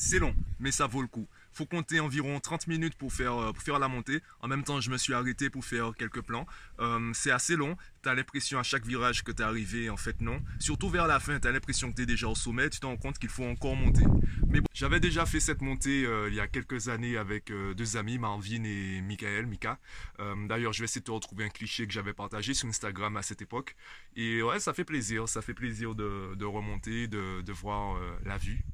C'est long, mais ça vaut le coup. Faut compter environ 30 minutes pour faire, euh, pour faire la montée. En même temps, je me suis arrêté pour faire quelques plans. Euh, c'est assez long. Tu as l'impression à chaque virage que tu es arrivé, en fait non. Surtout vers la fin, tu as l'impression que tu es déjà au sommet. Tu te rends compte qu'il faut encore monter. Mais bon, j'avais déjà fait cette montée euh, il y a quelques années avec deux amis, Marvin et Michael, Mika. D'ailleurs, je vais essayer de te retrouver un cliché que j'avais partagé sur Instagram à cette époque. Et ouais, ça fait plaisir. Ça fait plaisir de, de remonter, de, de voir la vue.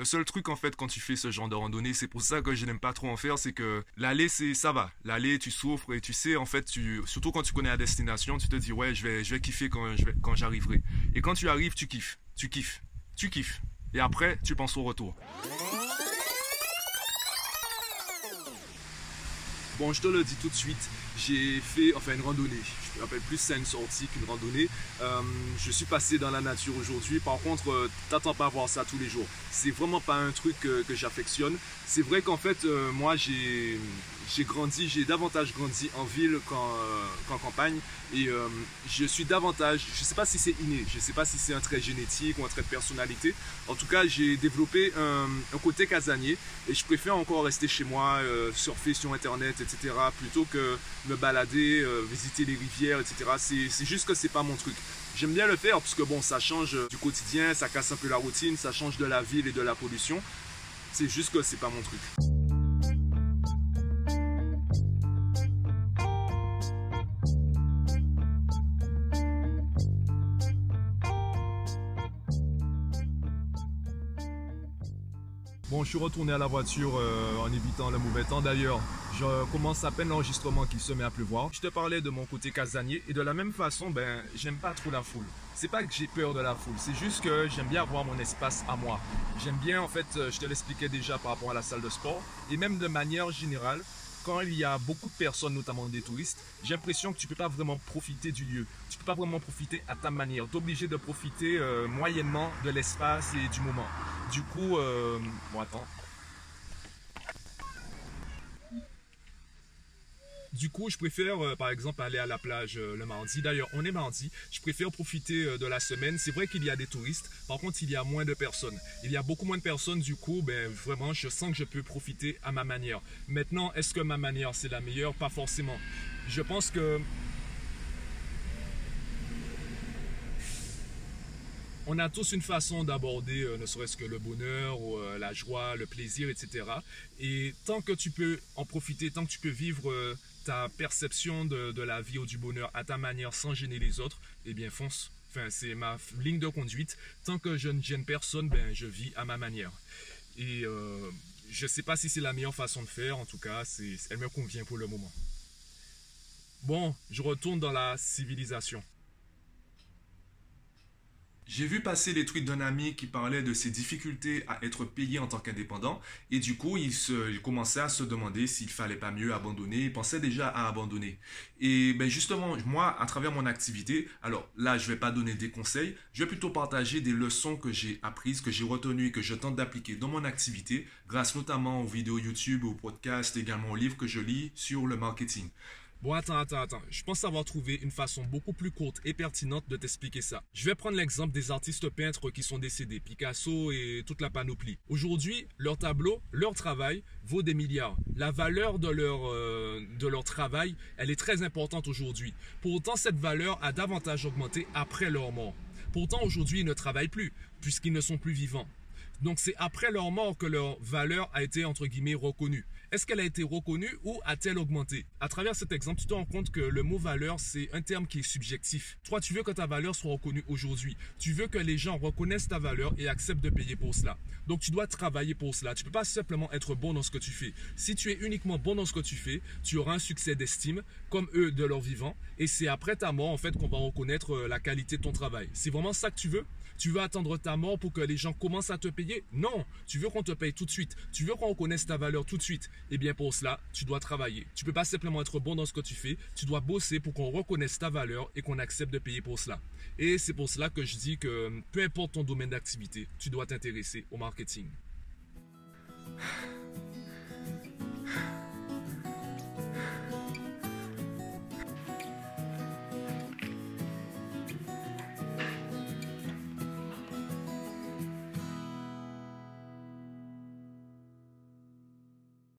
Le seul truc en fait quand tu fais ce genre de randonnée, c'est pour ça que je n'aime pas trop en faire, c'est que l'aller c'est ça va. L'aller tu souffres et tu sais en fait tu surtout quand tu connais la destination, tu te dis ouais je vais je vais kiffer quand quand j'arriverai. Et quand tu arrives, tu kiffes, tu kiffes, tu kiffes. Et après tu penses au retour. Bon, je te le dis tout de suite, j'ai fait enfin une randonnée. Je me rappelle plus c'est une sortie qu'une randonnée. Euh, je suis passé dans la nature aujourd'hui. Par contre, euh, t'attends pas à voir ça tous les jours. C'est vraiment pas un truc que, j'affectionne. C'est vrai qu'en fait, euh, moi j'ai j'ai grandi, j'ai davantage grandi en ville qu'en campagne. Et je suis davantage, je sais pas si c'est inné, je sais pas si c'est un trait génétique ou un trait de personnalité. En tout cas, j'ai développé un, côté casanier et je préfère encore rester chez moi, surfer sur internet, etc. plutôt que me balader, visiter les rivières, etc. C'est juste que c'est pas mon truc. J'aime bien le faire parce que bon, ça change du quotidien, ça casse un peu la routine, ça change de la ville et de la pollution. C'est juste que c'est pas mon truc. Bon, je suis retourné à la voiture euh, en évitant le mauvais temps. D'ailleurs, je commence à peine l'enregistrement qu'il se met à pleuvoir. Je te parlais de mon côté casanier et de la même façon, ben, j'aime pas trop la foule. C'est pas que j'ai peur de la foule, c'est juste que j'aime bien avoir mon espace à moi. J'aime bien, en fait, euh, je te l'expliquais déjà par rapport à la salle de sport et même de manière générale, quand il y a beaucoup de personnes, notamment des touristes, j'ai l'impression que tu peux pas vraiment profiter du lieu. Tu peux pas vraiment profiter à ta manière. Tu es obligé de profiter euh, moyennement de l'espace et du moment. Du coup, euh, bon attends. Du coup, je préfère, euh, par exemple, aller à la plage euh, le mardi. D'ailleurs, on est mardi. Je préfère profiter euh, de la semaine. C'est vrai qu'il y a des touristes. Par contre, il y a moins de personnes. Il y a beaucoup moins de personnes. Du coup, ben, vraiment, je sens que je peux profiter à ma manière. Maintenant, est-ce que ma manière, c'est la meilleure? Pas forcément. Je pense que on a tous une façon d'aborder ne serait-ce que le bonheur ou la joie, le plaisir, etc. Et tant que tu peux en profiter, tant que tu peux vivre ta perception de, la vie ou du bonheur à ta manière sans gêner les autres, eh bien fonce. Enfin, c'est ma ligne de conduite. Tant que je ne gêne personne, ben, je vis à ma manière. Et euh, je ne sais pas si c'est la meilleure façon de faire. En tout cas, elle me convient pour le moment. Bon, je retourne dans la civilisation. J'ai vu passer les tweets d'un ami qui parlait de ses difficultés à être payé en tant qu'indépendant et du coup il, commençait à se demander s'il fallait pas mieux abandonner, il pensait déjà à abandonner. Et ben justement moi à travers mon activité, alors là je vais pas donner des conseils, je vais plutôt partager des leçons que j'ai apprises, que j'ai retenues et que je tente d'appliquer dans mon activité grâce notamment aux vidéos YouTube, aux podcasts, également aux livres que je lis sur le marketing. Bon, attends, attends, attends. Je pense avoir trouvé une façon beaucoup plus courte et pertinente de t'expliquer ça. Je vais prendre l'exemple des artistes peintres qui sont décédés, Picasso et toute la panoplie. Aujourd'hui, leur tableau, leur travail vaut des milliards. La valeur de leur, euh, travail, elle est très importante aujourd'hui. Pourtant, cette valeur a davantage augmenté après leur mort. Pourtant, aujourd'hui, ils ne travaillent plus, puisqu'ils ne sont plus vivants. Donc, c'est après leur mort que leur valeur a été, entre guillemets, reconnue. Est-ce qu'elle a été reconnue ou a-t-elle augmenté? À travers cet exemple, tu te rends compte que le mot valeur, c'est un terme qui est subjectif. Toi, tu veux que ta valeur soit reconnue aujourd'hui. Tu veux que les gens reconnaissent ta valeur et acceptent de payer pour cela. Donc, tu dois travailler pour cela. Tu ne peux pas simplement être bon dans ce que tu fais. Si tu es uniquement bon dans ce que tu fais, tu auras un succès d'estime, comme eux de leur vivant. Et c'est après ta mort, en fait, qu'on va reconnaître euh, la qualité de ton travail. C'est vraiment ça que tu veux? Tu veux attendre ta mort pour que les gens commencent à te payer? Non, tu veux qu'on te paye tout de suite. Tu veux qu'on reconnaisse ta valeur tout de suite. Eh bien pour cela, tu dois travailler. Tu peux pas simplement être bon dans ce que tu fais. Tu dois bosser pour qu'on reconnaisse ta valeur et qu'on accepte de payer pour cela. Et c'est pour cela que je dis que peu importe ton domaine d'activité, tu dois t'intéresser au marketing.